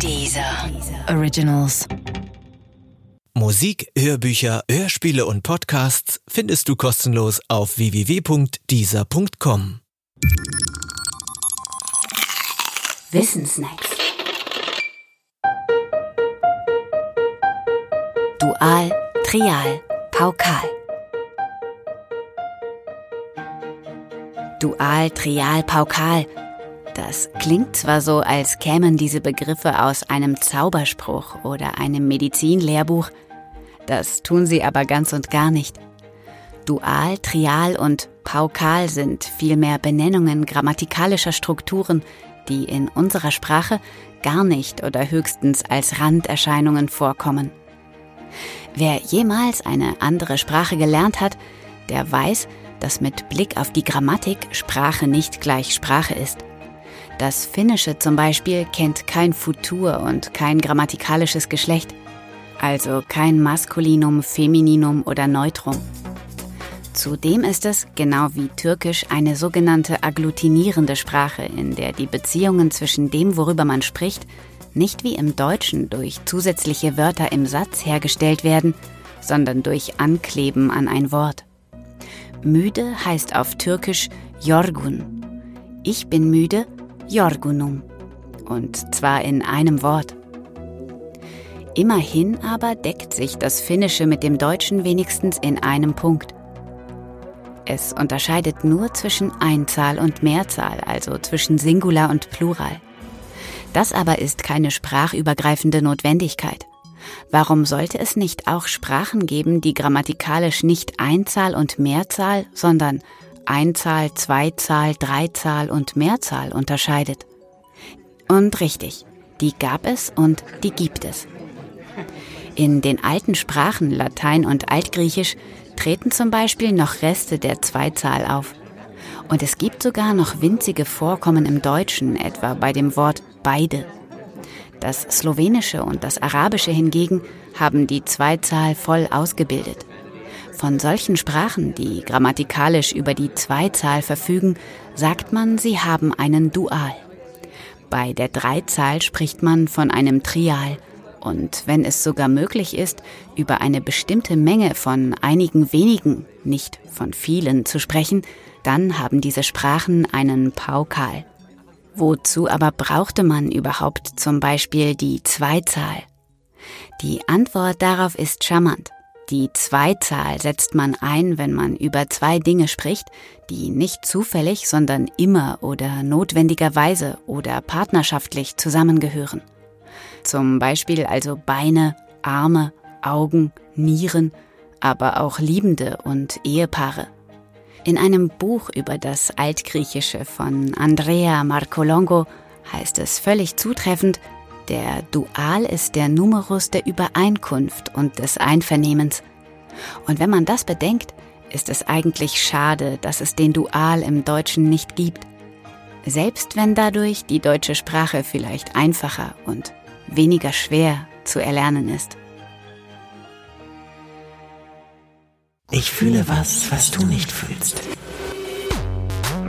Dieser Originals. Musik, Hörbücher, Hörspiele und Podcasts findest du kostenlos auf www.dieser.com. Wissensnacks. Dual, Trial, Paukal. Dual, Trial, Paukal. Das klingt zwar so, als kämen diese Begriffe aus einem Zauberspruch oder einem Medizinlehrbuch, das tun sie aber ganz und gar nicht. Dual, Trial und Paukal sind vielmehr Benennungen grammatikalischer Strukturen, die in unserer Sprache gar nicht oder höchstens als Randerscheinungen vorkommen. Wer jemals eine andere Sprache gelernt hat, der weiß, dass mit Blick auf die Grammatik Sprache nicht gleich Sprache ist. Das Finnische zum Beispiel kennt kein Futur und kein grammatikalisches Geschlecht, also kein Maskulinum, Femininum oder Neutrum. Zudem ist es, genau wie Türkisch, eine sogenannte agglutinierende Sprache, in der die Beziehungen zwischen dem, worüber man spricht, nicht wie im Deutschen durch zusätzliche Wörter im Satz hergestellt werden, sondern durch Ankleben an ein Wort. Müde heißt auf Türkisch Jorgun. Ich bin müde, Jorgunum. Und zwar in einem Wort. Immerhin aber deckt sich das Finnische mit dem Deutschen wenigstens in einem Punkt. Es unterscheidet nur zwischen Einzahl und Mehrzahl, also zwischen Singular und Plural. Das aber ist keine sprachübergreifende Notwendigkeit. Warum sollte es nicht auch Sprachen geben, die grammatikalisch nicht Einzahl und Mehrzahl, sondern Einzahl, Zweizahl, Dreizahl und Mehrzahl unterscheidet? Und richtig, die gab es und die gibt es. In den alten Sprachen Latein und Altgriechisch treten zum Beispiel noch Reste der Zweizahl auf. Und es gibt sogar noch winzige Vorkommen im Deutschen, etwa bei dem Wort beide. Das Slowenische und das Arabische hingegen haben die Zweizahl voll ausgebildet. Von solchen Sprachen, die grammatikalisch über die Zweizahl verfügen, sagt man, sie haben einen Dual. Bei der Dreizahl spricht man von einem Trial und wenn es sogar möglich ist, über eine bestimmte Menge von einigen wenigen, nicht von vielen zu sprechen, dann haben diese Sprachen einen Paukal. Wozu aber brauchte man überhaupt zum Beispiel die Zweizahl? Die Antwort darauf ist charmant. Die Zweizahl setzt man ein, wenn man über zwei Dinge spricht, die nicht zufällig, sondern immer oder notwendigerweise oder partnerschaftlich zusammengehören. Zum Beispiel also Beine, Arme, Augen, Nieren, aber auch Liebende und Ehepaare. In einem Buch über das Altgriechische von Andrea Marcolongo heißt es völlig zutreffend, der Dual ist der Numerus der Übereinkunft und des Einvernehmens. Und wenn man das bedenkt, ist es eigentlich schade, dass es den Dual im Deutschen nicht gibt. Selbst wenn dadurch die deutsche Sprache vielleicht einfacher und weniger schwer zu erlernen ist. Ich fühle was, was du nicht fühlst.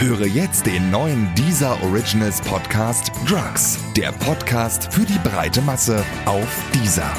Höre jetzt den neuen Deezer Originals Podcast Drugs, der Podcast für die breite Masse auf Deezer.